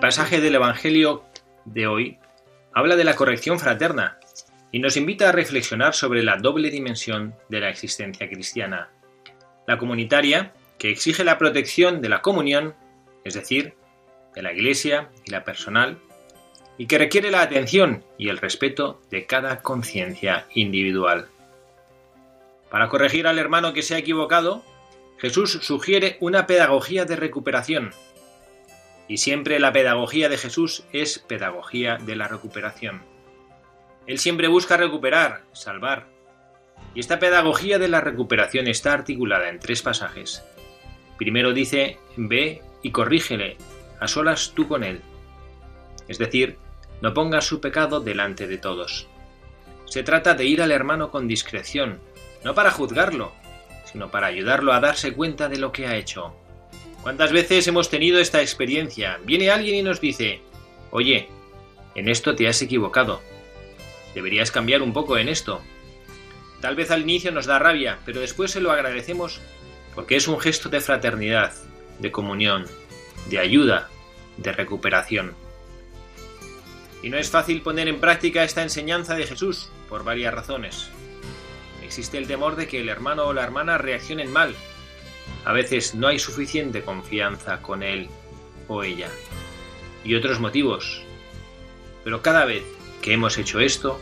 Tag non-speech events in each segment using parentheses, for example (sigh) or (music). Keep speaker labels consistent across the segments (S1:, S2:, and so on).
S1: El pasaje del Evangelio de hoy habla de la corrección fraterna y nos invita a reflexionar sobre la doble dimensión de la existencia cristiana. La comunitaria, que exige la protección de la comunión, es decir, de la Iglesia y la personal, y que requiere la atención y el respeto de cada conciencia individual. Para corregir al hermano que se ha equivocado, Jesús sugiere una pedagogía de recuperación, y siempre la pedagogía de Jesús es pedagogía de la recuperación. Él siempre busca recuperar, salvar. Y esta pedagogía de la recuperación está articulada en tres pasajes. Primero dice, ve y corrígele, a solas tú con él. Es decir, no pongas su pecado delante de todos. Se trata de ir al hermano con discreción, no para juzgarlo, sino para ayudarlo a darse cuenta de lo que ha hecho, ¿Cuántas veces hemos tenido esta experiencia? Viene alguien y nos dice, oye, en esto te has equivocado. Deberías cambiar un poco en esto. Tal vez al inicio nos da rabia, pero después se lo agradecemos porque es un gesto de fraternidad, de comunión, de ayuda, de recuperación. Y no es fácil poner en práctica esta enseñanza de Jesús, por varias razones. Existe el temor de que el hermano o la hermana reaccionen mal, a veces no hay suficiente confianza con él o ella. Y otros motivos. Pero cada vez que hemos hecho esto,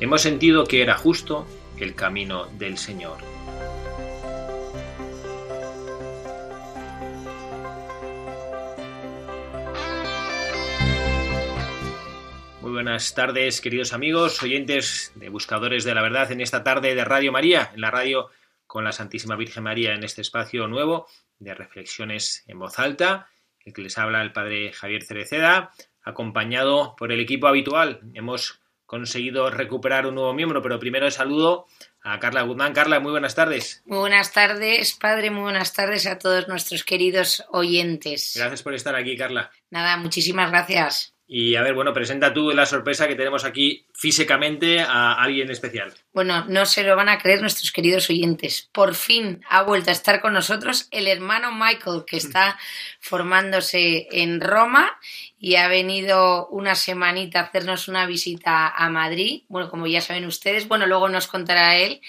S1: hemos sentido que era justo el camino del Señor. Muy buenas tardes, queridos amigos, oyentes de Buscadores de la Verdad en esta tarde de Radio María, en la radio con la Santísima Virgen María en este espacio nuevo de reflexiones en voz alta, el que les habla el Padre Javier Cereceda, acompañado por el equipo habitual. Hemos conseguido recuperar un nuevo miembro, pero primero saludo a Carla Guzmán. Carla, muy buenas tardes.
S2: Muy buenas tardes, padre, muy buenas tardes a todos nuestros queridos oyentes.
S1: Gracias por estar aquí, Carla.
S2: Nada, muchísimas gracias.
S1: Y a ver, bueno, presenta tú la sorpresa que tenemos aquí físicamente a alguien especial.
S2: Bueno, no se lo van a creer nuestros queridos oyentes. Por fin ha vuelto a estar con nosotros el hermano Michael, que está (laughs) formándose en Roma y ha venido una semanita a hacernos una visita a Madrid. Bueno, como ya saben ustedes, bueno, luego nos contará él.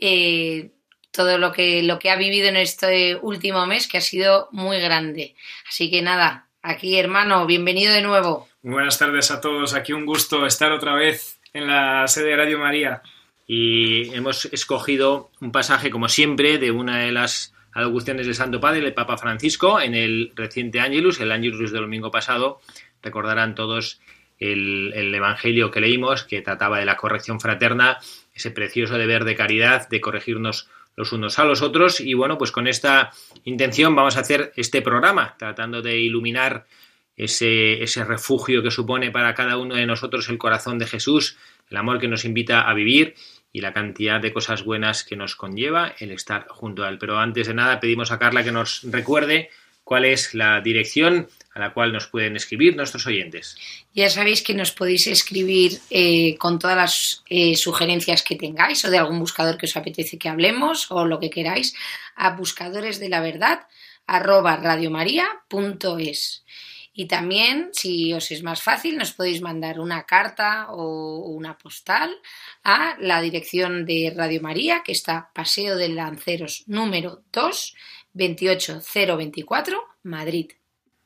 S2: Eh, todo lo que, lo que ha vivido en este último mes, que ha sido muy grande. Así que nada, Aquí, hermano, bienvenido de nuevo.
S3: Muy buenas tardes a todos. Aquí un gusto estar otra vez en la sede de Radio María.
S1: Y hemos escogido un pasaje, como siempre, de una de las alocuciones del Santo Padre, el Papa Francisco, en el reciente Ángelus, el Ángelus del domingo pasado. Recordarán todos el, el, Evangelio que leímos, que trataba de la corrección fraterna, ese precioso deber de caridad, de corregirnos los unos a los otros. Y bueno, pues con esta intención vamos a hacer este programa, tratando de iluminar ese, ese refugio que supone para cada uno de nosotros el corazón de Jesús, el amor que nos invita a vivir y la cantidad de cosas buenas que nos conlleva el estar junto a Él. Pero antes de nada pedimos a Carla que nos recuerde cuál es la dirección a la cual nos pueden escribir nuestros oyentes.
S2: Ya sabéis que nos podéis escribir eh, con todas las eh, sugerencias que tengáis o de algún buscador que os apetece que hablemos o lo que queráis a buscadores de la verdad. Y también, si os es más fácil, nos podéis mandar una carta o una postal a la dirección de Radio María, que está Paseo de Lanceros número 2, 28024, Madrid.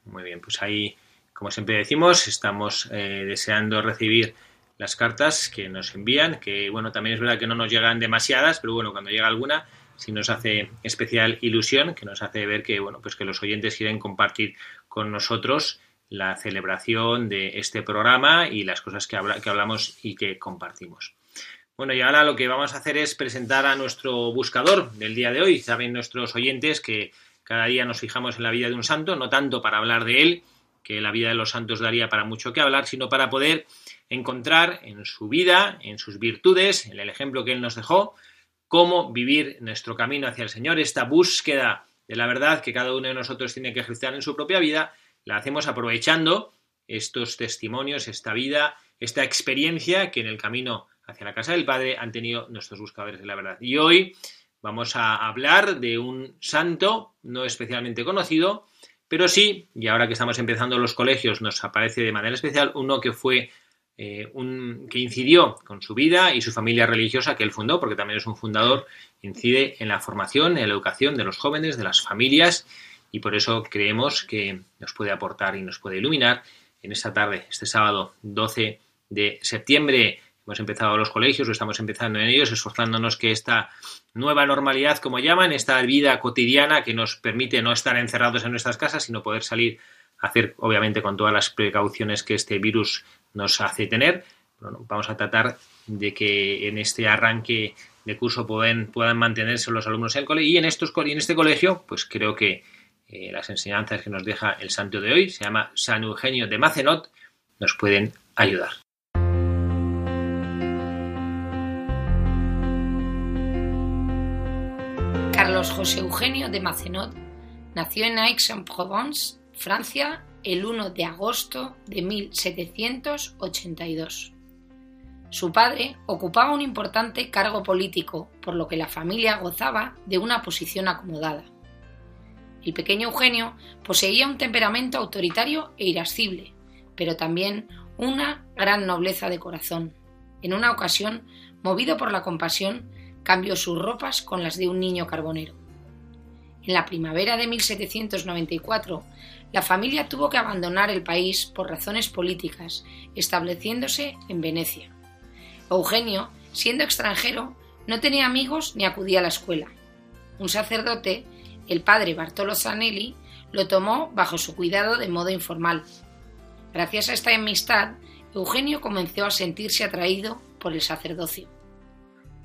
S1: Muy bien, pues ahí, como siempre decimos, estamos eh, deseando recibir las cartas que nos envían, que bueno, también es verdad que no nos llegan demasiadas, pero bueno, cuando llega alguna, sí nos hace especial ilusión, que nos hace ver que bueno, pues que los oyentes quieren compartir con nosotros la celebración de este programa y las cosas que, habla, que hablamos y que compartimos. Bueno, y ahora lo que vamos a hacer es presentar a nuestro buscador del día de hoy. Saben nuestros oyentes que cada día nos fijamos en la vida de un santo, no tanto para hablar de él, que la vida de los santos daría para mucho que hablar, sino para poder encontrar en su vida, en sus virtudes, en el ejemplo que él nos dejó, cómo vivir nuestro camino hacia el Señor, esta búsqueda de la verdad que cada uno de nosotros tiene que ejercer en su propia vida, la hacemos aprovechando estos testimonios, esta vida, esta experiencia que en el camino hacia la casa del Padre han tenido nuestros buscadores de la verdad. Y hoy vamos a hablar de un santo no especialmente conocido, pero sí, y ahora que estamos empezando los colegios, nos aparece de manera especial uno que fue eh, un, que incidió con su vida y su familia religiosa que él fundó, porque también es un fundador, incide en la formación, en la educación de los jóvenes, de las familias, y por eso creemos que nos puede aportar y nos puede iluminar en esta tarde, este sábado 12 de septiembre. Hemos empezado los colegios, o estamos empezando en ellos, esforzándonos que esta nueva normalidad, como llaman, esta vida cotidiana que nos permite no estar encerrados en nuestras casas, sino poder salir a hacer, obviamente, con todas las precauciones que este virus nos hace tener. vamos a tratar de que en este arranque de curso puedan, mantenerse los alumnos en el colegio y en, estos, en este colegio, pues creo que eh, las enseñanzas que nos deja el santo de hoy, se llama San Eugenio de Macenot, nos pueden ayudar.
S2: José Eugenio de Macenot nació en Aix-en-Provence, Francia, el 1 de agosto de 1782. Su padre ocupaba un importante cargo político, por lo que la familia gozaba de una posición acomodada. El pequeño Eugenio poseía un temperamento autoritario e irascible, pero también una gran nobleza de corazón. En una ocasión, movido por la compasión, cambió sus ropas con las de un niño carbonero. En la primavera de 1794, la familia tuvo que abandonar el país por razones políticas, estableciéndose en Venecia. Eugenio, siendo extranjero, no tenía amigos ni acudía a la escuela. Un sacerdote, el padre Bartolo Zanelli, lo tomó bajo su cuidado de modo informal. Gracias a esta amistad, Eugenio comenzó a sentirse atraído por el sacerdocio.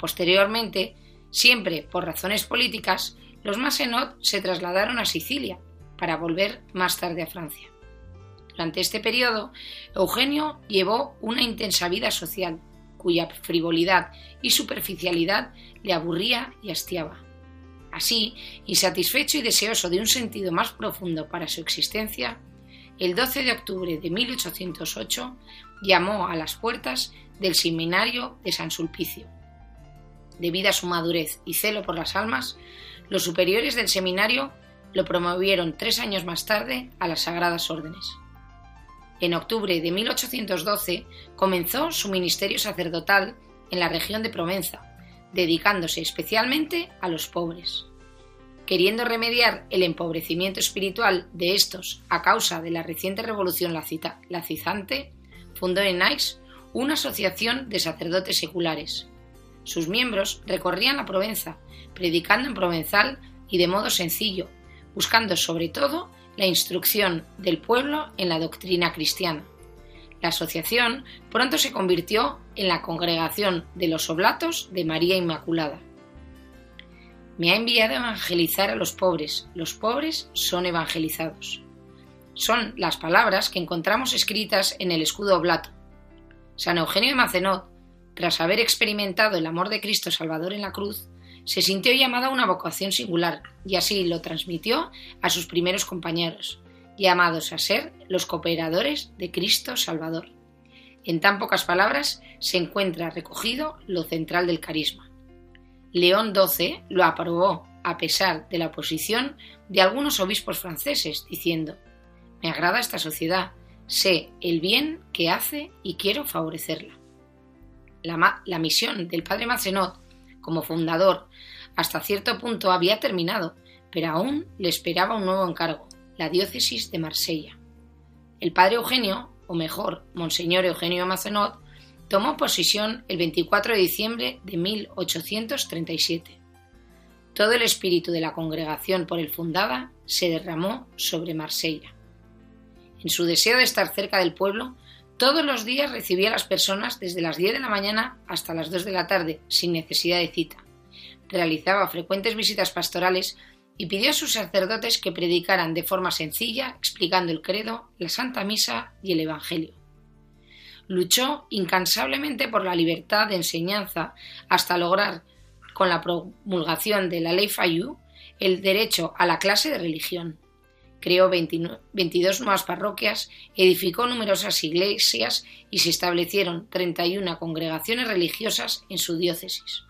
S2: Posteriormente, siempre por razones políticas, los Massenot se trasladaron a Sicilia para volver más tarde a Francia. Durante este periodo, Eugenio llevó una intensa vida social, cuya frivolidad y superficialidad le aburría y hastiaba. Así, insatisfecho y deseoso de un sentido más profundo para su existencia, el 12 de octubre de 1808 llamó a las puertas del seminario de San Sulpicio. Debido a su madurez y celo por las almas, los superiores del seminario lo promovieron tres años más tarde a las Sagradas Órdenes. En octubre de 1812 comenzó su ministerio sacerdotal en la región de Provenza, dedicándose especialmente a los pobres. Queriendo remediar el empobrecimiento espiritual de estos a causa de la reciente revolución lacizante, fundó en Aix una asociación de sacerdotes seculares, sus miembros recorrían la Provenza, predicando en provenzal y de modo sencillo, buscando sobre todo la instrucción del pueblo en la doctrina cristiana. La asociación pronto se convirtió en la congregación de los Oblatos de María Inmaculada. Me ha enviado a evangelizar a los pobres, los pobres son evangelizados. Son las palabras que encontramos escritas en el escudo oblato. San Eugenio de Macenot tras haber experimentado el amor de Cristo Salvador en la cruz, se sintió llamado a una vocación singular y así lo transmitió a sus primeros compañeros, llamados a ser los cooperadores de Cristo Salvador. En tan pocas palabras se encuentra recogido lo central del carisma. León XII lo aprobó a pesar de la oposición de algunos obispos franceses, diciendo Me agrada esta sociedad, sé el bien que hace y quiero favorecerla la, misión del padre Macenot como fundador hasta cierto punto había terminado, pero aún le esperaba un nuevo encargo, la diócesis de Marsella. El padre Eugenio, o mejor, Monseñor Eugenio Macenot, tomó posesión el 24 de diciembre de 1837. Todo el espíritu de la congregación por él fundada se derramó sobre Marsella. En su deseo de estar cerca del pueblo, todos los días recibía a las personas desde las 10 de la mañana hasta las 2 de la tarde, sin necesidad de cita. Realizaba frecuentes visitas pastorales y pidió a sus sacerdotes que predicaran de forma sencilla, explicando el credo, la Santa Misa y el Evangelio. Luchó incansablemente por la libertad de enseñanza hasta lograr, con la promulgación de la ley Fayú, el derecho a la clase de religión. Creó 22 nuevas parroquias, edificó numerosas iglesias y se establecieron 31 congregaciones religiosas en su diócesis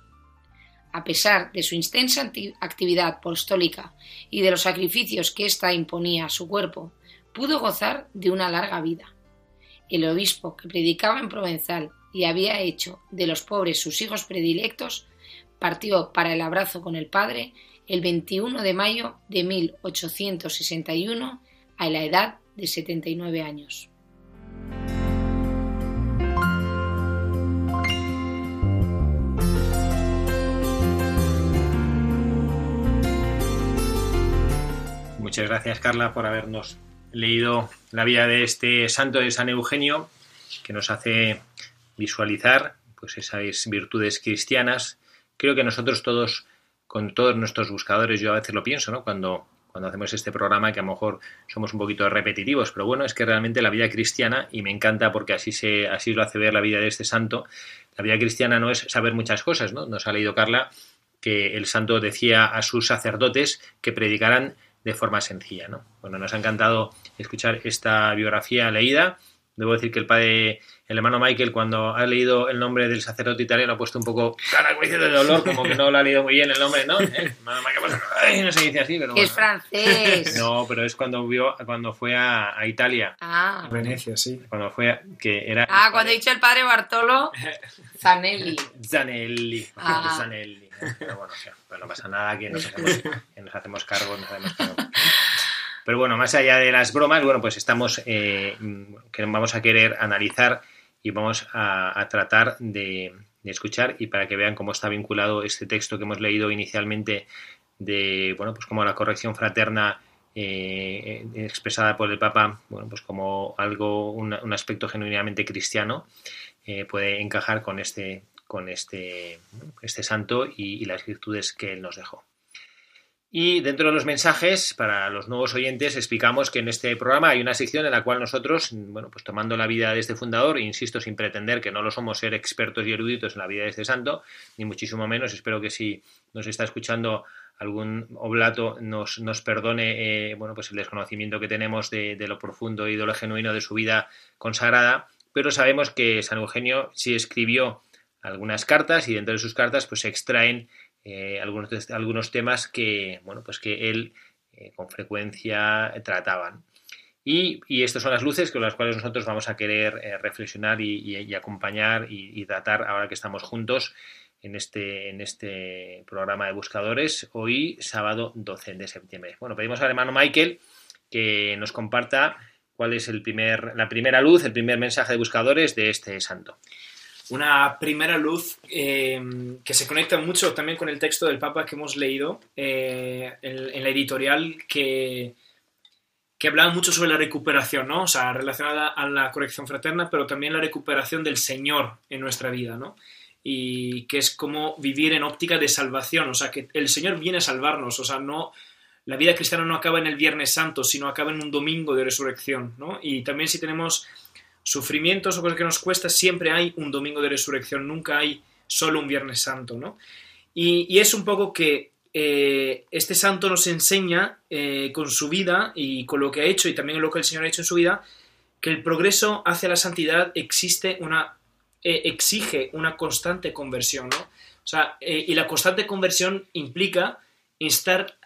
S2: a pesar de su intensa actividad apostólica y de los sacrificios que ésta imponía a su cuerpo, pudo gozar de una larga vida. El obispo que predicaba en Provenzal y había hecho de los pobres sus hijos predilectos, partió para el abrazo con el Padre el 21 de mayo de 1861 a la edad de 79 años.
S1: Muchas gracias, Carla, por habernos leído la vida de este santo de San Eugenio, que nos hace visualizar pues esas virtudes cristianas. Creo que nosotros todos, con todos nuestros buscadores, yo a veces lo pienso, ¿no? Cuando, cuando hacemos este programa, que a lo mejor somos un poquito repetitivos, pero bueno, es que realmente la vida cristiana, y me encanta porque así se, así lo hace ver la vida de este santo, la vida cristiana no es saber muchas cosas, ¿no? Nos ha leído Carla que el santo decía a sus sacerdotes que predicaran de forma sencilla. ¿no? Bueno, nos ha encantado escuchar esta biografía leída. Debo decir que el padre, el hermano Michael, cuando ha leído el nombre del sacerdote italiano, ha puesto un poco cara de dolor, como que no lo ha leído muy bien el nombre, ¿no? ¿Eh? Pues, no se dice así, pero
S2: Es francés.
S1: No, pero es cuando vio, cuando fue a, Italia.
S2: Ah.
S3: Venecia, sí.
S1: Cuando fue, que era...
S2: Ah, cuando he dicho el padre Bartolo, Zanelli.
S1: Zanelli. Ah. Zanelli. Pero bueno, pues no pasa nada, que nos hacemos, nos hacemos cargo, nos hacemos cargo. Pero bueno, más allá de las bromas, bueno, pues estamos, eh, que vamos a querer analizar y vamos a, tratar de, escuchar y para que vean cómo está vinculado este texto que hemos leído inicialmente de, bueno, pues como la corrección fraterna eh, expresada por el Papa, bueno, pues como algo, un, aspecto genuinamente cristiano, eh, puede encajar con este, con este, este santo y, las virtudes que él nos dejó. Y dentro de los mensajes, para los nuevos oyentes, explicamos que en este programa hay una sección en la cual nosotros, bueno, pues tomando la vida de este fundador, insisto, sin pretender que no lo somos ser expertos y eruditos en la vida de este santo, ni muchísimo menos, espero que si nos está escuchando algún oblato nos, nos perdone eh, bueno, pues el desconocimiento que tenemos de, de, lo profundo y de lo genuino de su vida consagrada, pero sabemos que San Eugenio sí escribió algunas cartas y dentro de sus cartas pues se extraen eh, algunos, algunos temas que, bueno, pues que él eh, con frecuencia trataban. Y, y, estas son las luces con las cuales nosotros vamos a querer eh, reflexionar y, acompañar y, tratar ahora que estamos juntos en este, en este programa de buscadores, hoy sábado 12 de septiembre. Bueno, pedimos al hermano Michael que nos comparta cuál es el primer, la primera luz, el primer mensaje de buscadores de este santo
S3: una primera luz eh, que se conecta mucho también con el texto del Papa que hemos leído eh, en, la editorial que, que hablaba mucho sobre la recuperación, ¿no? O sea, relacionada a la corrección fraterna, pero también la recuperación del Señor en nuestra vida, ¿no? Y que es como vivir en óptica de salvación, o sea, que el Señor viene a salvarnos, o sea, no... La vida cristiana no acaba en el Viernes Santo, sino acaba en un domingo de resurrección, ¿no? Y también si tenemos sufrimientos o cosas que nos cuesta, siempre hay un domingo de resurrección, nunca hay solo un Viernes Santo, ¿no? Y, es un poco que eh, este santo nos enseña eh, con su vida y con lo que ha hecho y también lo que el Señor ha hecho en su vida, que el progreso hacia la santidad existe una, eh, exige una constante conversión, ¿no? O sea, y la constante conversión implica estar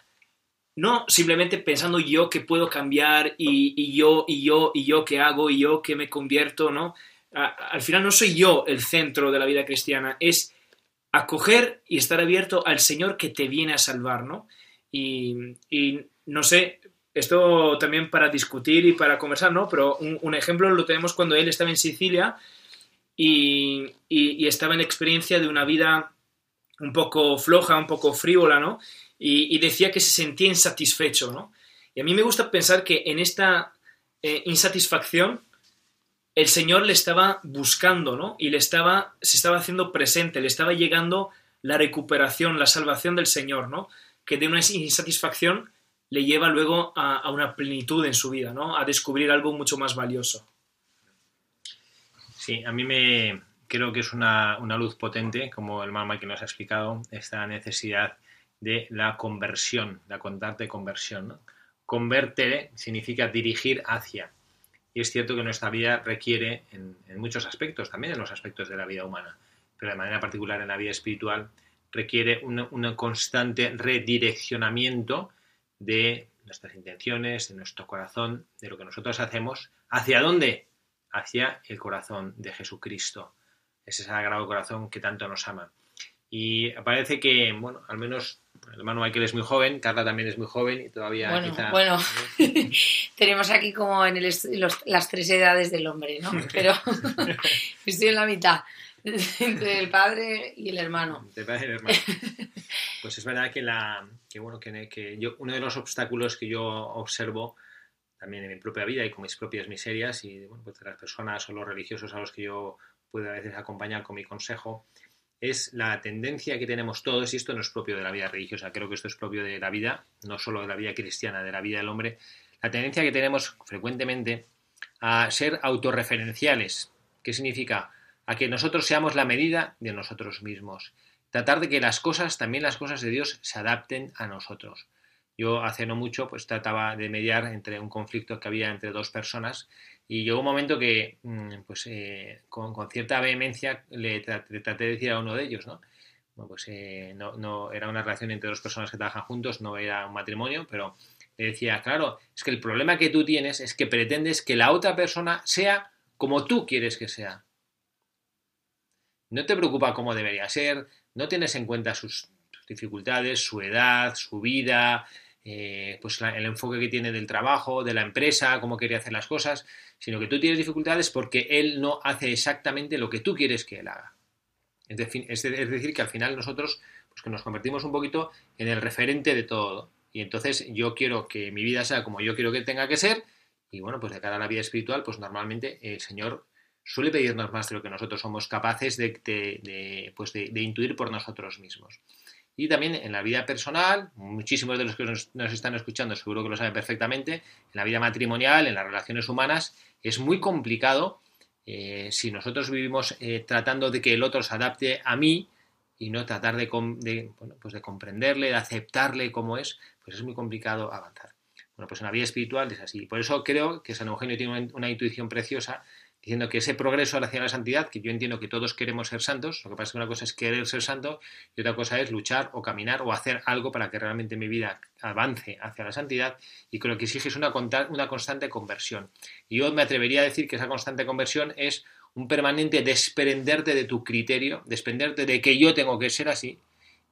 S3: no simplemente pensando yo que puedo cambiar y, yo, y yo, y yo que hago, y yo que me convierto, ¿no? al final no soy yo el centro de la vida cristiana, es acoger y estar abierto al Señor que te viene a salvar, ¿no? Y, no sé, esto también para discutir y para conversar, ¿no? Pero un, ejemplo lo tenemos cuando él estaba en Sicilia y, y, estaba en experiencia de una vida un poco floja, un poco frívola, ¿no? Y, decía que se sentía insatisfecho, ¿no? Y a mí me gusta pensar que en esta eh, insatisfacción el Señor le estaba buscando, ¿no? Y le estaba, se estaba haciendo presente, le estaba llegando la recuperación, la salvación del Señor, ¿no? que de una insatisfacción le lleva luego a, una plenitud en su vida, ¿no? A descubrir algo mucho más valioso.
S1: Sí, a mí me creo que es una, luz potente, como el mamá que nos ha explicado, esta necesidad de la conversión, la constante conversión. ¿no? Significa dirigir hacia. Y es cierto que nuestra vida requiere, en, muchos aspectos, también en los aspectos de la vida humana, pero de manera particular en la vida espiritual, requiere un constante redireccionamiento de nuestras intenciones, de nuestro corazón, de lo que nosotros hacemos. ¿Hacia dónde? Hacia el corazón de Jesucristo, ese sagrado corazón que tanto nos ama. Y parece que, bueno, al menos el hermano Michael es muy joven, Carla también es muy joven y todavía
S2: bueno, Bueno, (laughs) tenemos aquí como en las tres edades del hombre, ¿no? (laughs) Pero (laughs) estoy en la mitad. entre el padre y el hermano.
S1: Pues es verdad que, la, bueno, que, yo, uno de los obstáculos que yo observo también en mi propia vida y con mis propias miserias y bueno, pues de las personas o los religiosos a los que yo puedo a veces acompañar con mi consejo, es la tendencia que tenemos todos, y esto no es propio de la vida religiosa, creo que esto es propio de la vida, no solo de la vida cristiana, de la vida del hombre, la tendencia que tenemos frecuentemente a ser autorreferenciales. ¿Qué significa? a que nosotros seamos la medida de nosotros mismos. Tratar de que las cosas, también las cosas de Dios, se adapten a nosotros. Yo hace no mucho pues trataba de mediar entre un conflicto que había entre dos personas y llegó un momento que mm, pues eh, con, cierta vehemencia le traté, de decir a uno de ellos, ¿no? pues eh, no, no, era una relación entre dos personas que trabajan juntos, no era un matrimonio, pero le decía, claro, es que el problema que tú tienes es que pretendes que la otra persona sea como tú quieres que sea no te preocupa cómo debería ser, no tienes en cuenta sus dificultades, su edad, su vida, eh, pues el enfoque que tiene del trabajo, de la empresa, cómo quería hacer las cosas, sino que tú tienes dificultades porque él no hace exactamente lo que tú quieres que él haga. Es, decir, que al final nosotros pues que nos convertimos un poquito en el referente de todo. Y entonces yo quiero que mi vida sea como yo quiero que tenga que ser. Y bueno, pues de cara a la vida espiritual, pues normalmente el Señor suele pedirnos más de lo que nosotros somos capaces pues de, de, intuir por nosotros mismos. Y también en la vida personal, muchísimos de los que nos, están escuchando seguro que lo saben perfectamente, en la vida matrimonial, en las relaciones humanas, es muy complicado eh, si nosotros vivimos eh, tratando de que el otro se adapte a mí y no tratar de, pues de comprenderle, de aceptarle como es, pues es muy complicado avanzar. Bueno, pues en la vida espiritual es así. Por eso creo que San Eugenio tiene una intuición preciosa diciendo que ese progreso hacia la santidad, que yo entiendo que todos queremos ser santos, lo que pasa es que una cosa es querer ser santo y otra cosa es luchar o caminar o hacer algo para que realmente mi vida avance hacia la santidad y creo que exige es una, una constante conversión. Y yo me atrevería a decir que esa constante conversión es un permanente desprenderte de tu criterio, desprenderte de que yo tengo que ser así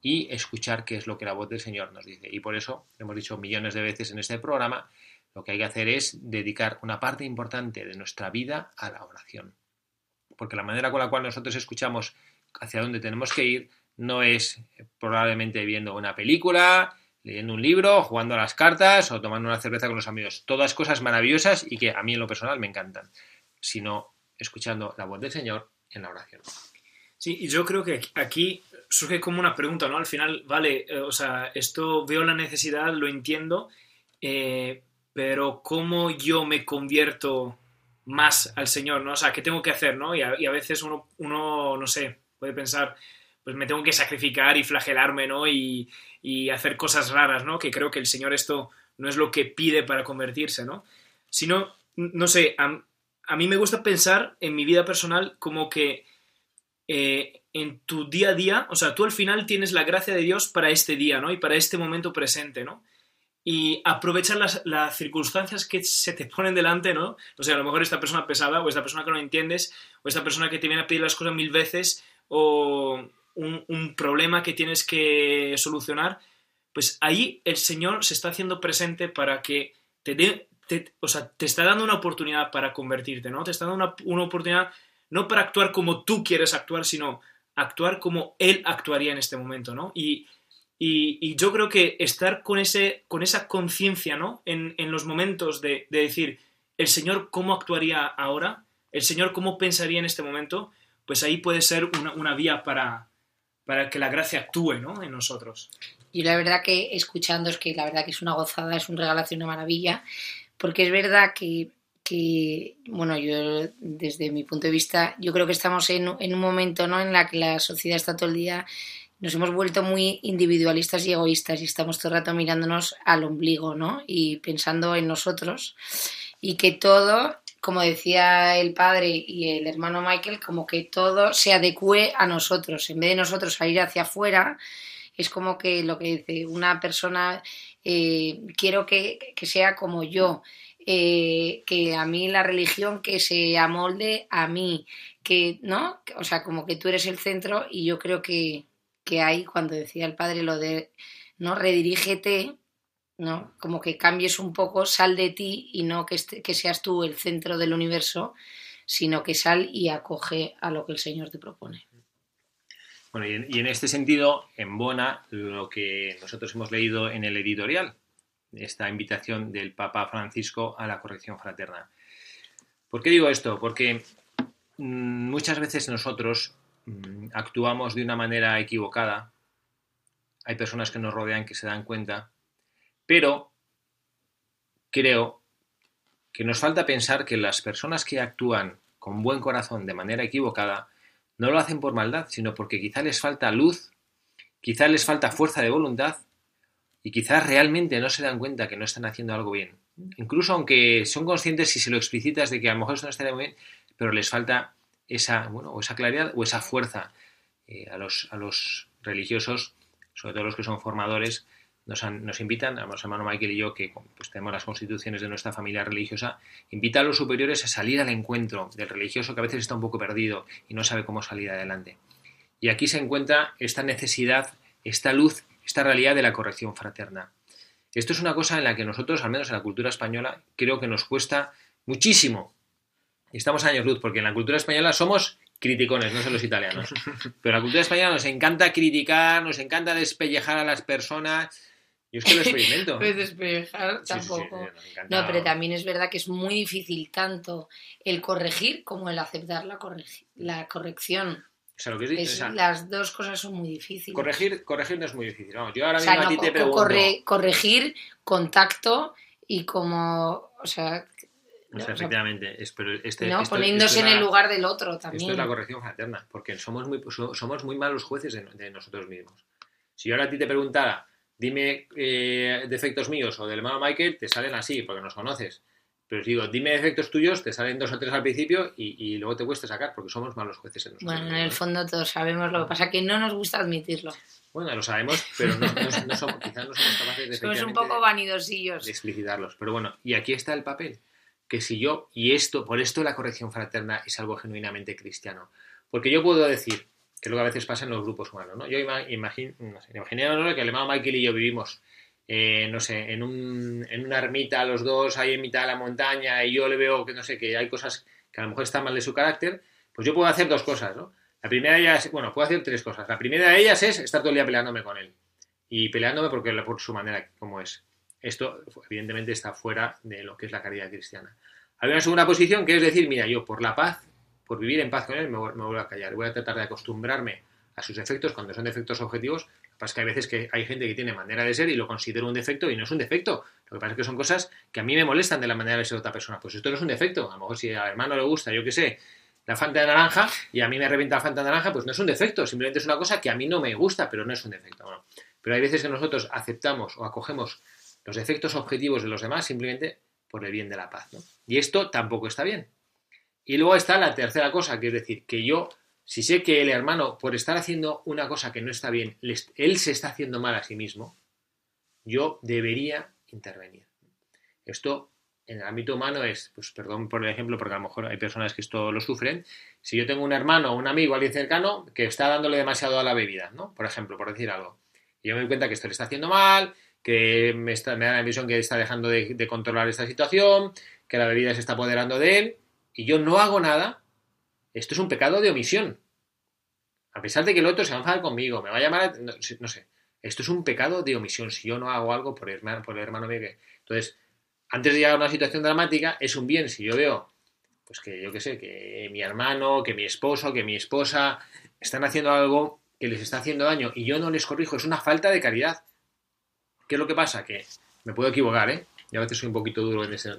S1: y escuchar qué es lo que la voz del Señor nos dice. Y por eso, hemos dicho millones de veces en este programa, lo que hay que hacer es dedicar una parte importante de nuestra vida a la oración. Porque la manera con la cual nosotros escuchamos hacia dónde tenemos que ir no es probablemente viendo una película, leyendo un libro, jugando a las cartas o tomando una cerveza con los amigos. Todas cosas maravillosas y que a mí en lo personal me encantan, sino escuchando la voz del Señor en la oración.
S3: Sí, y yo creo que aquí surge como una pregunta, ¿no? Al final, vale, eh, o sea, esto veo la necesidad, lo entiendo, eh, pero cómo yo me convierto más al Señor, ¿no? O sea, ¿qué tengo que hacer, no? Y a, veces uno, uno, no sé, puede pensar, pues me tengo que sacrificar y flagelarme, ¿no? Y, hacer cosas raras, ¿no? Que creo que el Señor esto no es lo que pide para convertirse, ¿no? Sino, no sé, a, mí me gusta pensar en mi vida personal como que eh, en tu día a día, o sea, tú al final tienes la gracia de Dios para este día, ¿no? Y para este momento presente, ¿no? Y aprovechar las, circunstancias que se te ponen delante, ¿no? O sea, a lo mejor esta persona pesada, o esta persona que no entiendes, o esta persona que te viene a pedir las cosas mil veces, o un, problema que tienes que solucionar, pues ahí el Señor se está haciendo presente para que te dé, o sea, te está dando una oportunidad para convertirte, ¿no? Te está dando una, una oportunidad no para actuar como tú quieres actuar, sino actuar como Él actuaría en este momento, ¿no? Y y, yo creo que estar con, ese, con esa conciencia, ¿no? En, los momentos de, decir, el Señor cómo actuaría ahora, el Señor cómo pensaría en este momento, pues ahí puede ser una, vía para, para que la gracia actúe, ¿no? En nosotros.
S2: Yo la verdad que escuchando es que la verdad que es una gozada, es un regalación, una maravilla, porque es verdad que, que, bueno, yo desde mi punto de vista, yo creo que estamos en, en un momento ¿no? en la que la sociedad está todo el día nos hemos vuelto muy individualistas y egoístas y estamos todo el rato mirándonos al ombligo, ¿no? Y pensando en nosotros y que todo, como decía el padre y el hermano Michael, como que todo se adecue a nosotros. En vez de nosotros salir hacia afuera, es como que lo que dice una persona, eh, quiero que, que, sea como yo, eh, que a mí la religión que se amolde a mí, que, ¿no? O sea, como que tú eres el centro y yo creo que, que hay cuando decía el padre lo de, ¿no? Redirígete, ¿no? Como que cambies un poco, sal de ti y no que, este, que seas tú el centro del universo, sino que sal y acoge a lo que el Señor te propone.
S1: Bueno, y en, y en este sentido, embona lo que nosotros hemos leído en el editorial, esta invitación del Papa Francisco a la corrección fraterna. ¿Por qué digo esto? Porque mmm, muchas veces nosotros actuamos de una manera equivocada. Hay personas que nos rodean que se dan cuenta, pero creo que nos falta pensar que las personas que actúan con buen corazón de manera equivocada no lo hacen por maldad, sino porque quizá les falta luz, quizá les falta fuerza de voluntad y quizás realmente no se dan cuenta que no están haciendo algo bien. Incluso aunque son conscientes si se lo explicitas de que a lo mejor eso no estaría muy bien, pero les falta esa, bueno, o esa claridad o esa fuerza eh, a, los, a los religiosos, sobre todo los que son formadores, nos, nos, invitan, a nuestro hermano Michael y yo, que pues, tenemos las constituciones de nuestra familia religiosa, invita a los superiores a salir al encuentro del religioso que a veces está un poco perdido y no sabe cómo salir adelante. Y aquí se encuentra esta necesidad, esta luz, esta realidad de la corrección fraterna. Esto es una cosa en la que nosotros, al menos en la cultura española, creo que nos cuesta muchísimo. Y estamos a años luz, porque en la cultura española somos criticones, no son los italianos. (laughs) Pero en la cultura española nos encanta criticar, nos encanta despellejar a las personas. Yo es que lo experimento. (laughs)
S2: pues despellejar tampoco. Sí, sí, sí, no, pero también es verdad que es muy difícil tanto el corregir como el aceptar la, la corrección.
S1: O sea, lo que es,
S2: es,
S1: o sea,
S2: las dos cosas son muy difíciles.
S1: Corregir, corregir no es muy difícil. Vamos, yo ahora
S2: o sea,
S1: mismo
S2: no,
S1: a ti te pregunto.
S2: Corre, corregir, contacto y como, o sea,
S1: o sea, efectivamente, es, pero este,
S2: no,
S1: esto,
S2: poniéndose
S1: esto
S2: en
S1: la,
S2: el lugar del otro también.
S1: Esto es la corrección fraterna, porque somos muy, somos muy malos jueces de, de nosotros mismos. Si yo ahora a ti te preguntara, dime eh, defectos míos o del hermano Michael, te salen así, porque nos conoces. Pero si digo, dime defectos tuyos, te salen dos o tres al principio y, y luego te cuesta sacar, porque somos malos jueces en nosotros.
S2: Bueno, en el fondo todos sabemos, lo que pasa que no nos gusta admitirlo.
S1: Bueno, lo sabemos, pero no, no, no somos, quizás no somos capaces de, (laughs)
S2: somos un poco vanidosillos.
S1: de explicitarlos. Pero bueno, y aquí está el papel que si yo, y esto, por esto la corrección fraterna es algo genuinamente cristiano. Porque yo puedo decir, que que a veces pasa en los grupos humanos, ¿no? Yo imagino, no sé, que el hermano Michael y yo vivimos, eh, no sé, en, un, en una ermita los dos ahí en mitad de la montaña y yo le veo que, no sé, que hay cosas que a lo mejor están mal de su carácter, pues yo puedo hacer dos cosas, ¿no? La primera de ellas, bueno, puedo hacer tres cosas. La primera de ellas es estar todo el día peleándome con él. Y peleándome porque, por su manera como es. Esto, evidentemente, está fuera de lo que es la caridad cristiana. Hay una segunda posición que es decir, mira, yo por la paz, por vivir en paz con él, me voy a callar. Voy a tratar de acostumbrarme a sus defectos cuando son defectos objetivos. Lo que pasa es que hay veces que hay gente que tiene manera de ser y lo considero un defecto y no es un defecto. Lo que pasa es que son cosas que a mí me molestan de la manera de ser de otra persona. Pues esto no es un defecto. A lo mejor si al hermano le gusta, yo qué sé, la Fanta de naranja y a mí me revienta la Fanta de naranja, pues no es un defecto. Simplemente es una cosa que a mí no me gusta, pero no es un defecto. Pero hay veces que nosotros aceptamos o acogemos los defectos objetivos de los demás simplemente por el bien de la paz. ¿no? Y esto tampoco está bien. Y luego está la tercera cosa, que es decir, que yo, si sé que el hermano, por estar haciendo una cosa que no está bien, él se está haciendo mal a sí mismo, yo debería intervenir. Esto en el ámbito humano es, pues perdón por el ejemplo, porque a lo mejor hay personas que esto lo sufren. Si yo tengo un hermano, un amigo, alguien cercano que está dándole demasiado a la bebida, ¿no? Por ejemplo, por decir algo. Y yo me doy cuenta que esto le está haciendo mal, que me, está, me da la impresión que está dejando de, controlar esta situación, que la bebida se está apoderando de él, y yo no hago nada, esto es un pecado de omisión. A pesar de que el otro se va a enfadar conmigo, me va a llamar, no, no sé, esto es un pecado de omisión si yo no hago algo por el hermano, por el hermano mío. Entonces, antes de llegar a una situación dramática, es un bien si yo veo, pues que yo qué sé, que mi hermano, que mi esposo, que mi esposa están haciendo algo que les está haciendo daño y yo no les corrijo, es una falta de caridad ¿Qué es lo que pasa? Que me puedo equivocar, ¿eh? Y a veces soy un poquito duro en ese...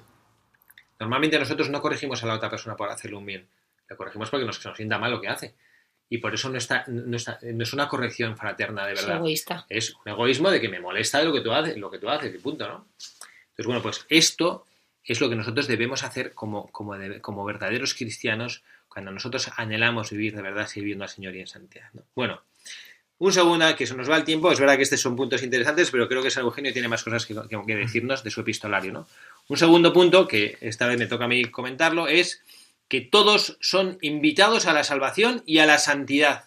S1: Normalmente nosotros no corregimos a la otra persona por hacerle un bien. Le corregimos porque nos, nos sienta mal lo que hace. Y por eso no, está, no, está, no es una corrección fraterna de
S2: Es
S1: verdad.
S2: egoísta.
S1: Es un egoísmo de que me molesta de lo que tú haces, lo que tú haces, y punto, ¿no? Entonces, bueno, pues esto es lo que nosotros debemos hacer como, como, de- como verdaderos cristianos cuando nosotros anhelamos vivir de verdad sirviendo al Señor y en santidad. ¿no? Bueno, un segundo, que se nos va el tiempo. Es verdad que estos son puntos interesantes, pero creo que San Eugenio tiene más cosas que, decirnos de su epistolario. Un segundo punto, que esta vez me toca a mí comentarlo, es que todos son invitados a la salvación y a la santidad.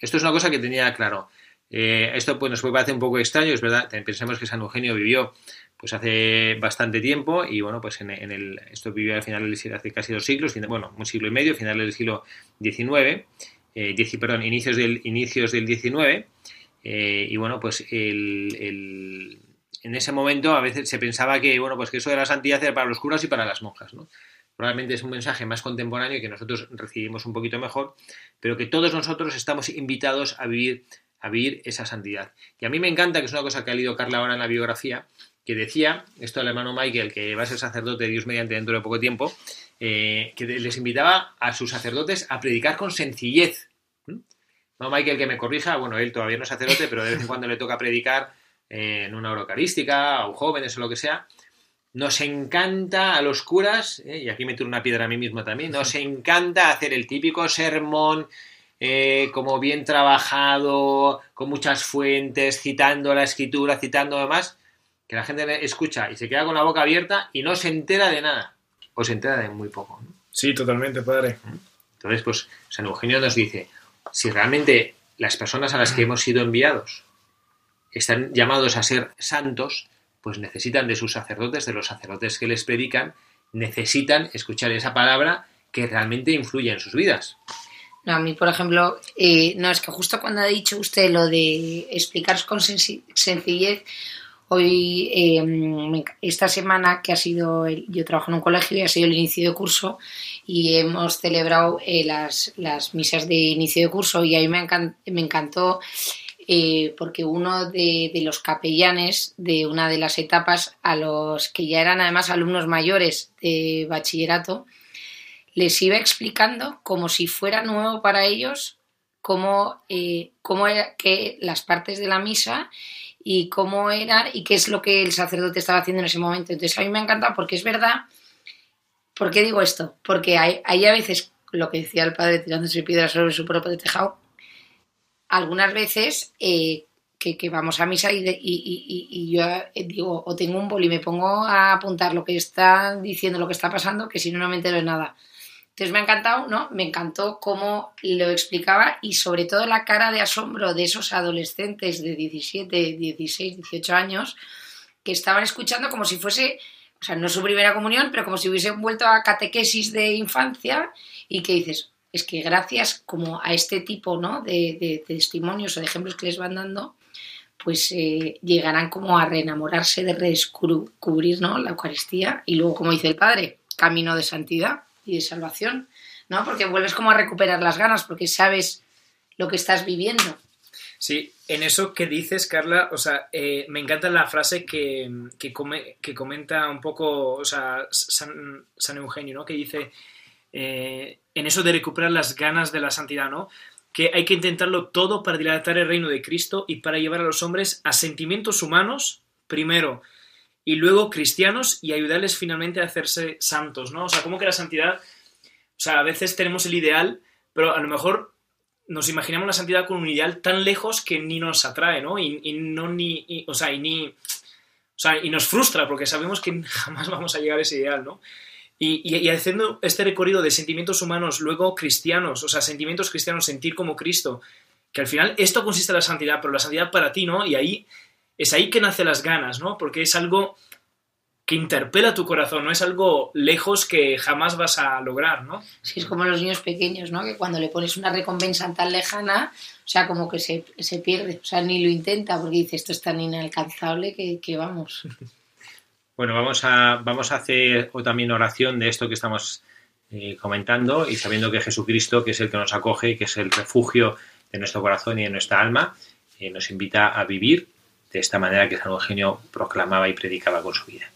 S1: Esto es una cosa que tenía claro. Eh, esto pues, nos puede parecer un poco extraño, es verdad. Pensemos que San Eugenio vivió pues hace bastante tiempo y bueno, pues en, en el, esto vivió al final del siglo, hace casi dos siglos, bueno, un siglo y medio, final del siglo XIX, eh, inicios del, inicios del XIX, eh, y bueno, pues el, en ese momento a veces se pensaba que, bueno, pues que eso de la santidad era para los curas y para las monjas, ¿no? Probablemente es un mensaje más contemporáneo y que nosotros recibimos un poquito mejor, pero que todos nosotros estamos invitados a vivir, a vivir esa santidad. Y a mí me encanta, que es una cosa que ha leído Carla ahora en la biografía, que decía, esto el hermano Michael, que va a ser sacerdote de Dios mediante dentro de poco tiempo, eh, que les invitaba a sus sacerdotes a predicar con sencillez. ¿Mm? No Michael que me corrija, bueno, él todavía no es sacerdote, pero de vez en cuando le toca predicar eh, en una eucarística, a jóvenes o lo que sea. Nos encanta a los curas, eh, y aquí me tiro una piedra a mí mismo también, nos encanta hacer el típico sermón como bien trabajado, con muchas fuentes, citando la escritura, citando demás, que la gente escucha y se queda con la boca abierta y no se entera de nada, o se entera de muy poco. ¿no?
S3: Sí, totalmente, padre.
S1: Entonces, pues San Eugenio nos dice, si realmente las personas a las que hemos sido enviados están llamados a ser santos, pues necesitan de sus sacerdotes, de los sacerdotes que les predican, necesitan escuchar esa palabra que realmente influye en sus vidas.
S2: No, a mí, por ejemplo, eh, no, es que justo cuando ha dicho usted lo de explicaros con sencillez, hoy, eh, esta semana que ha sido, yo trabajo en un colegio y ha sido el inicio de curso y hemos celebrado eh, las, las misas de inicio de curso y me, encan- me encantó eh, porque uno de, de los capellanes de una de las etapas a los que ya eran además alumnos mayores de bachillerato, les iba explicando como si fuera nuevo para ellos cómo, cómo era que las partes de la misa y cómo era y qué es lo que el sacerdote estaba haciendo en ese momento. Entonces a mí me ha encantado porque es verdad. ¿Por qué digo esto? Porque hay, a veces, lo que decía el padre tirándose piedras sobre su propio tejado, algunas veces eh, que, vamos a misa y- y- y yo eh, digo, o tengo un boli y me pongo a apuntar lo que está diciendo, lo que está pasando, que si no, no me entero de nada. Entonces me ha encantado, ¿no? Me encantó cómo lo explicaba y sobre todo la cara de asombro de esos adolescentes de 17, 16, 18 años que estaban escuchando como si fuese, o sea, no su primera comunión, pero como si hubiesen vuelto a catequesis de infancia y que dices, es que gracias como a este tipo, ¿no? De, testimonios o de ejemplos que les van dando, pues eh, llegarán como a reenamorarse de redescubrir, ¿no? La Eucaristía y luego, como dice el Padre, camino de santidad de salvación, ¿no? Porque vuelves como a recuperar las ganas porque sabes lo que estás viviendo.
S3: Sí, en eso que dices, Carla, o sea, eh, me encanta la frase que, que, come- que comenta un poco, o sea, San, San Eugenio, ¿no? Que dice, eh, en eso de recuperar las ganas de la santidad, ¿no? Que hay que intentarlo todo para dilatar el reino de Cristo y para llevar a los hombres a sentimientos humanos, primero, y luego cristianos y ayudarles finalmente a hacerse santos, ¿no? O sea, como que la santidad, o sea, a veces tenemos el ideal, pero a lo mejor nos imaginamos la santidad con un ideal tan lejos que ni nos atrae, ¿no? Y, y no ni, o sea, y ni, o sea, y nos frustra porque sabemos que (laughs) jamás vamos a llegar a ese ideal, ¿no? Y, y- y haciendo este recorrido de sentimientos humanos, luego cristianos, o sea, sentimientos cristianos, sentir como Cristo, que al final esto consiste en la santidad, pero la santidad para ti, ¿no? Y ahí es ahí que nacen las ganas, ¿no? Porque es algo que interpela tu corazón, no es algo lejos que jamás vas a lograr, ¿no?
S2: Sí, es como los niños pequeños, ¿no? Que cuando le pones una recompensa tan lejana, o sea, como que se, se pierde, o sea, ni lo intenta porque dice esto es tan inalcanzable que, que vamos. (laughs)
S1: Bueno, vamos a, vamos a hacer o también oración de esto que estamos eh, comentando y sabiendo que Jesucristo, que es el que nos acoge, que es el refugio de nuestro corazón y de nuestra alma, eh, nos invita a vivir de esta manera que San Eugenio proclamaba y predicaba con su vida.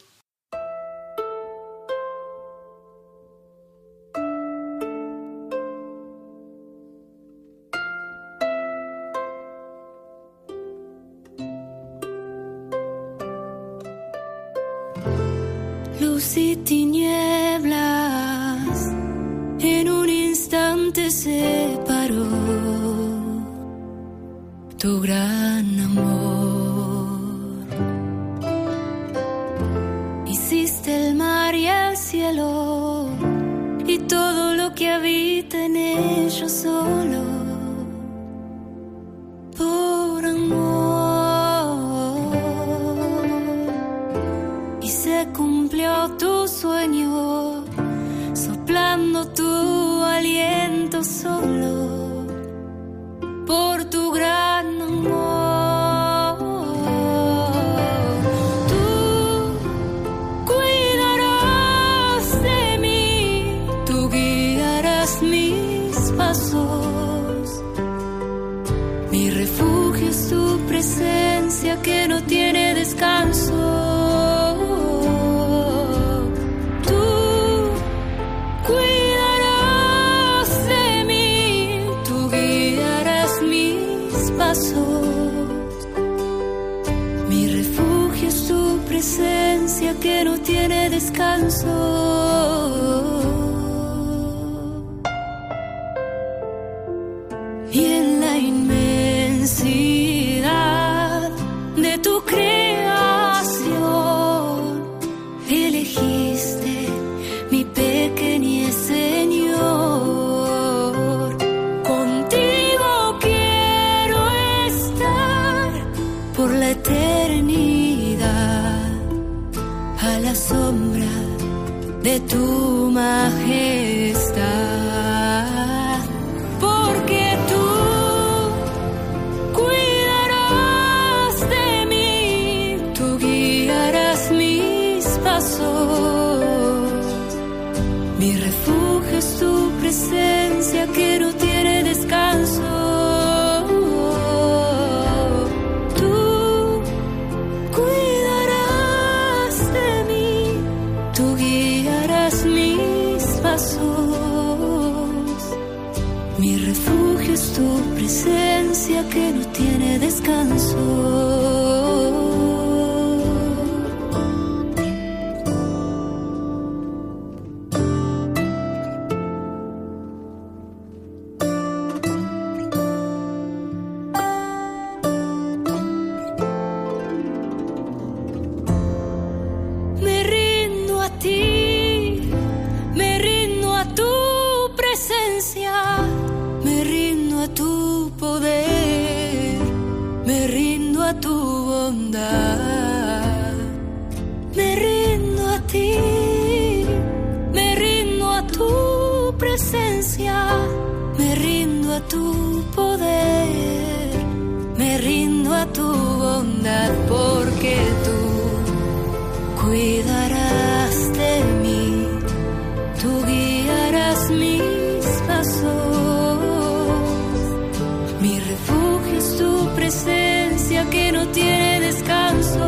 S4: Descanso. Pasos. Mi refugio es tu presencia que no tiene descanso. Tú cuidarás de mí, tú guiarás mis pasos. Mi refugio es tu presencia que no tiene descanso. Presencia que no tiene descanso.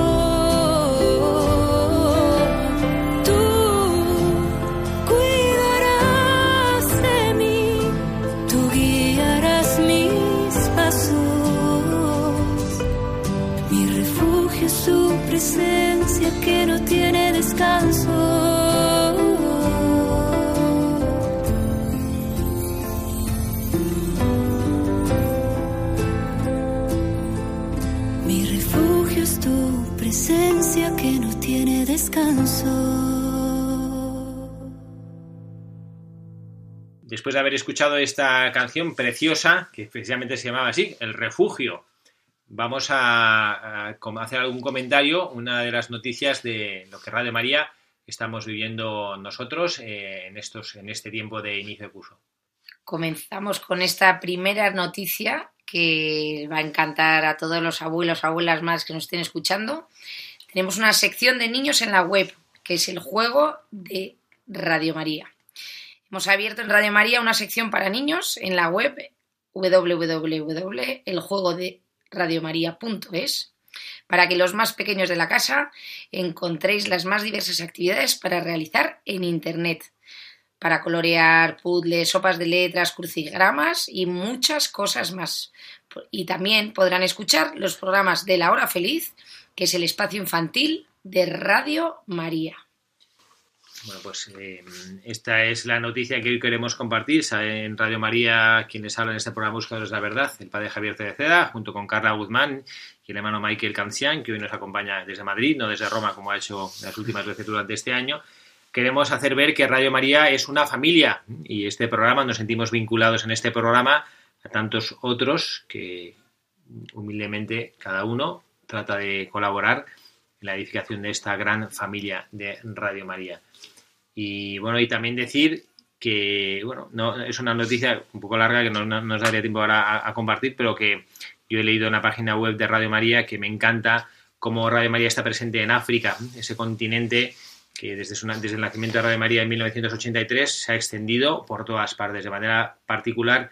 S4: Tú cuidarás de mí, tú guiarás mis pasos. Mi refugio es tu presencia que no tiene descanso.
S1: Después de haber escuchado esta canción preciosa, que precisamente se llamaba así, El Refugio, vamos a, hacer algún comentario, una de las noticias de lo que Radio María estamos viviendo nosotros eh, en, estos, en este tiempo de inicio de curso.
S2: Comenzamos con esta primera noticia que va a encantar a todos los abuelos, abuelas más que nos estén escuchando. Tenemos una sección de niños en la web, que es el juego de Radio María. Hemos abierto en Radio María una sección para niños en la web www.eljuegoderadiomaria.es para que los más pequeños de la casa encontréis las más diversas actividades para realizar en Internet, para colorear puzzles, sopas de letras, crucigramas y muchas cosas más. Y también podrán escuchar los programas de La Hora Feliz, que es el espacio infantil de Radio María.
S1: Bueno, pues eh, esta es la noticia que hoy queremos compartir. En Radio María, quienes hablan en este programa Buscadores de la Verdad, el padre Javier Cereceda, junto con Carla Guzmán y el hermano Michael Cancian, que hoy nos acompaña desde Madrid, no desde Roma, como ha hecho las últimas veces durante este año. Queremos hacer ver que Radio María es una familia y este programa, nos sentimos vinculados en este programa a tantos otros que humildemente cada uno trata de colaborar en la edificación de esta gran familia de Radio María. Y bueno, y también decir que, bueno, no, es una noticia un poco larga que no, nos daría tiempo ahora a, compartir, pero que yo he leído en la página web de Radio María que me encanta cómo Radio María está presente en África, ese continente que desde, desde el nacimiento de Radio María en 1983 se ha extendido por todas partes, de manera particular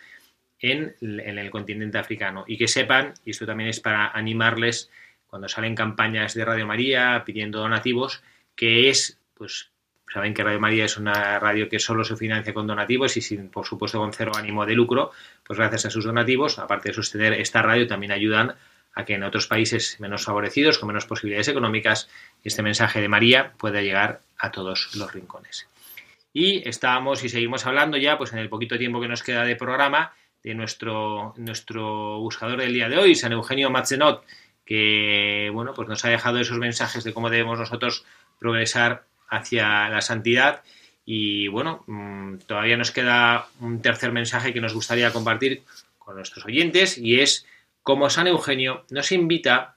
S1: en, en, el continente africano. Y que sepan, y esto también es para animarles cuando salen campañas de Radio María pidiendo donativos, que es pues Saben que Radio María es una radio que solo se financia con donativos y sin, por supuesto, con cero ánimo de lucro, pues gracias a sus donativos, aparte de sostener esta radio, también ayudan a que en otros países menos favorecidos, con menos posibilidades económicas, este mensaje de María pueda llegar a todos los rincones. Y estábamos y seguimos hablando ya, pues en el poquito tiempo que nos queda de programa, de nuestro, nuestro buscador del día de hoy, San Eugenio Matzenot, que bueno, pues nos ha dejado esos mensajes de cómo debemos nosotros progresar hacia la santidad. Y bueno, mm, todavía nos queda un tercer mensaje que nos gustaría compartir con nuestros oyentes y es cómo San Eugenio nos invita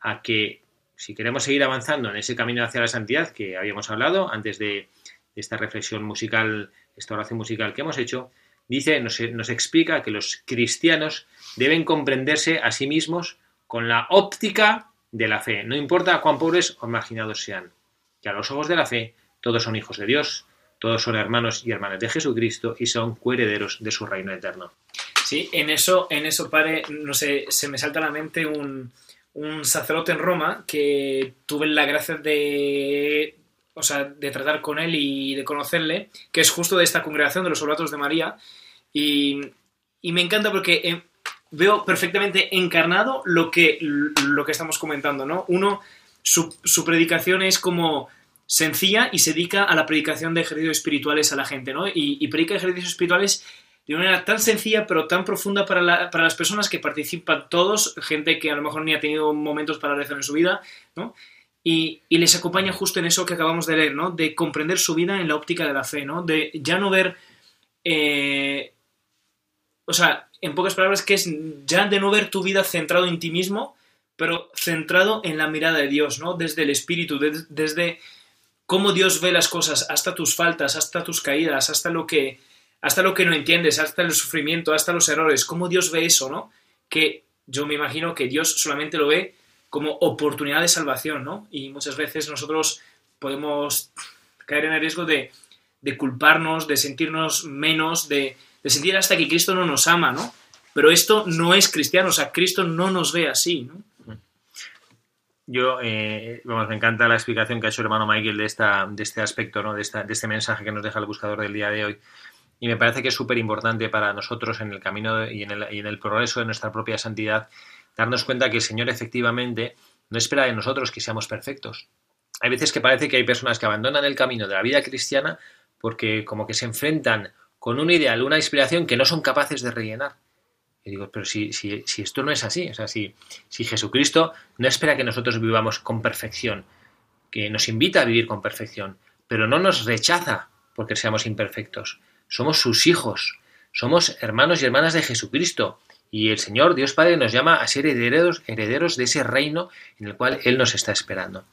S1: a que si queremos seguir avanzando en ese camino hacia la santidad que habíamos hablado antes de, esta reflexión musical, esta oración musical que hemos hecho, dice, nos, nos explica que los cristianos deben comprenderse a sí mismos con la óptica de la fe, no importa cuán pobres o marginados sean que a los ojos de la fe todos son hijos de Dios, todos son hermanos y hermanas de Jesucristo y son coherederos de su reino eterno.
S3: Sí, en eso, en eso, padre, no sé, se me salta a la mente un, un sacerdote en Roma que tuve la gracia de, o sea, de tratar con él y de conocerle, que es justo de esta congregación de los Oblatos de María, y, y me encanta porque eh, veo perfectamente encarnado lo que, lo que estamos comentando, ¿no? Uno su, predicación es como sencilla y se dedica a la predicación de ejercicios espirituales a la gente, ¿no? Y, predica ejercicios espirituales de una manera tan sencilla pero tan profunda para, las personas que participan todos, gente que a lo mejor ni ha tenido momentos para rezar en su vida, ¿no? Y, les acompaña justo en eso que acabamos de leer, ¿no? De comprender su vida en la óptica de la fe, ¿no? De ya no ver... Eh, o sea, en pocas palabras, que es ya de no ver tu vida centrado en ti mismo, pero centrado en la mirada de Dios, ¿no? Desde el espíritu, desde cómo Dios ve las cosas, hasta tus faltas, hasta tus caídas, hasta lo que hasta lo que no entiendes, hasta el sufrimiento, hasta los errores, cómo Dios ve eso, ¿no? Que yo me imagino que Dios solamente lo ve como oportunidad de salvación, ¿no? Y muchas veces nosotros podemos caer en el riesgo de, culparnos, de sentirnos menos, de, de sentir hasta que Cristo no nos ama, ¿no? Pero esto no es cristiano, o sea, Cristo no nos ve así, ¿no?
S1: Yo, eh, vamos, me encanta la explicación que ha hecho el hermano Michael de, esta, de este aspecto, ¿no? de, esta, de este mensaje que nos deja el buscador del día de hoy. Y me parece que es súper importante para nosotros en el camino y, en el, y en el progreso de nuestra propia santidad darnos cuenta que el Señor efectivamente no espera de nosotros que seamos perfectos. Hay veces que parece que hay personas que abandonan el camino de la vida cristiana porque como que se enfrentan con un ideal, una inspiración que no son capaces de rellenar. Y digo, pero si, si, si esto no es así, o sea, si, si Jesucristo no espera que nosotros vivamos con perfección, que nos invita a vivir con perfección, pero no nos rechaza porque seamos imperfectos. Somos sus hijos, somos hermanos y hermanas de Jesucristo. Y el Señor, Dios Padre, nos llama a ser herederos, herederos de ese reino en el cual Él nos está esperando.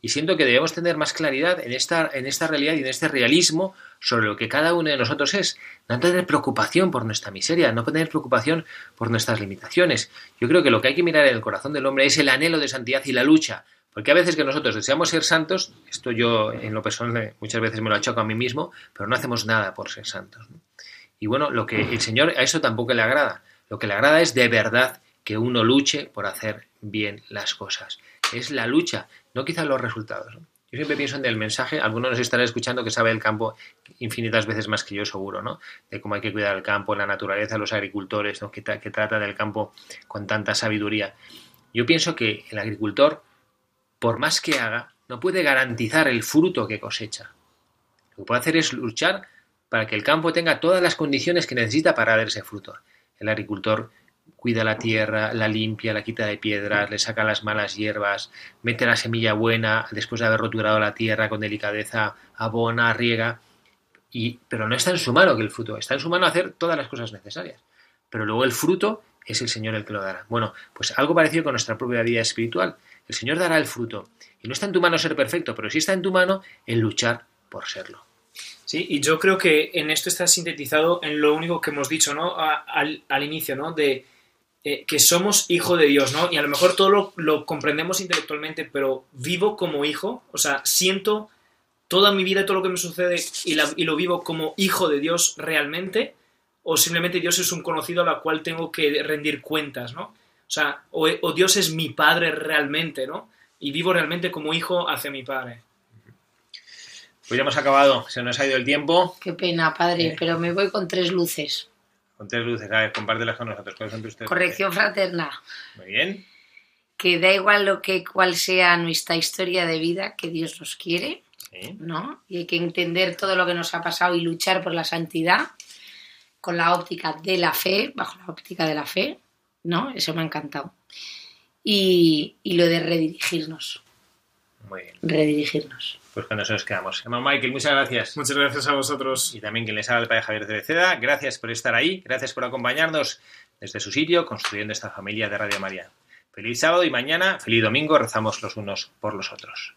S1: Y siento que debemos tener más claridad en esta, en esta realidad y en este realismo sobre lo que cada uno de nosotros es. No tener preocupación por nuestra miseria, no tener preocupación por nuestras limitaciones. Yo creo que lo que hay que mirar en el corazón del hombre es el anhelo de santidad y la lucha. Porque a veces que nosotros deseamos ser santos, esto yo en lo personal muchas veces me lo achoco a mí mismo, pero no hacemos nada por ser santos. Y bueno, lo que el Señor a eso tampoco le agrada. Lo que le agrada es de verdad que uno luche por hacer bien las cosas. Es la lucha, no quizás los resultados. Yo siempre pienso en el mensaje, algunos nos estarán escuchando que sabe el campo infinitas veces más que yo seguro, ¿no? De cómo hay que cuidar el campo, la naturaleza, los agricultores, ¿no? que, que trata del campo con tanta sabiduría. Yo pienso que el agricultor, por más que haga, no puede garantizar el fruto que cosecha. Lo que puede hacer es luchar para que el campo tenga todas las condiciones que necesita para dar ese fruto. El agricultor cuida la tierra, la limpia, la quita de piedras, le saca las malas hierbas, mete la semilla buena después de haber roturado la tierra con delicadeza, abona, riega, y, pero no está en su mano que el fruto, está en su mano hacer todas las cosas necesarias. Pero luego el fruto es el Señor el que lo dará. Bueno, pues algo parecido con nuestra propia vida espiritual. El Señor dará el fruto. Y no está en tu mano ser perfecto, pero sí está en tu mano el luchar por serlo.
S3: Sí, y yo creo que en esto está sintetizado en lo único que hemos dicho, ¿no? al, al inicio, ¿no? De eh, que somos hijo de Dios, ¿no? Y a lo mejor todo lo, lo, comprendemos intelectualmente, pero vivo como hijo, o sea, siento toda mi vida, todo lo que me sucede y, la, y, lo vivo como hijo de Dios realmente, o simplemente Dios es un conocido a la cual tengo que rendir cuentas, ¿no? O sea, o, o Dios es mi padre realmente, ¿no? Y vivo realmente como hijo hacia mi padre.
S1: Pues ya hemos acabado, se nos ha ido el tiempo.
S2: Qué pena, padre, eh. pero me voy con tres luces.
S1: Con tres luces, a ver, compártelas con nosotros. ¿Cuáles son tus tres
S2: Corrección
S1: luces?
S2: fraterna.
S1: Muy bien.
S2: Que da igual lo que cuál sea nuestra historia de vida, que Dios nos quiere,
S1: Sí.
S2: ¿no? Y hay que entender todo lo que nos ha pasado y luchar por la santidad con la óptica de la fe, bajo la óptica de la fe, ¿no? Eso me ha encantado. Y, y lo de redirigirnos,
S1: Muy bien.
S2: redirigirnos.
S1: Pues con eso nos quedamos. Hermano Michael, muchas gracias.
S3: Muchas gracias a vosotros.
S1: Y también quien les habla el padre Javier Cereceda. Gracias por estar ahí, gracias por acompañarnos desde su sitio, construyendo esta familia de Radio María. Feliz sábado y mañana, feliz domingo, rezamos los unos por los otros.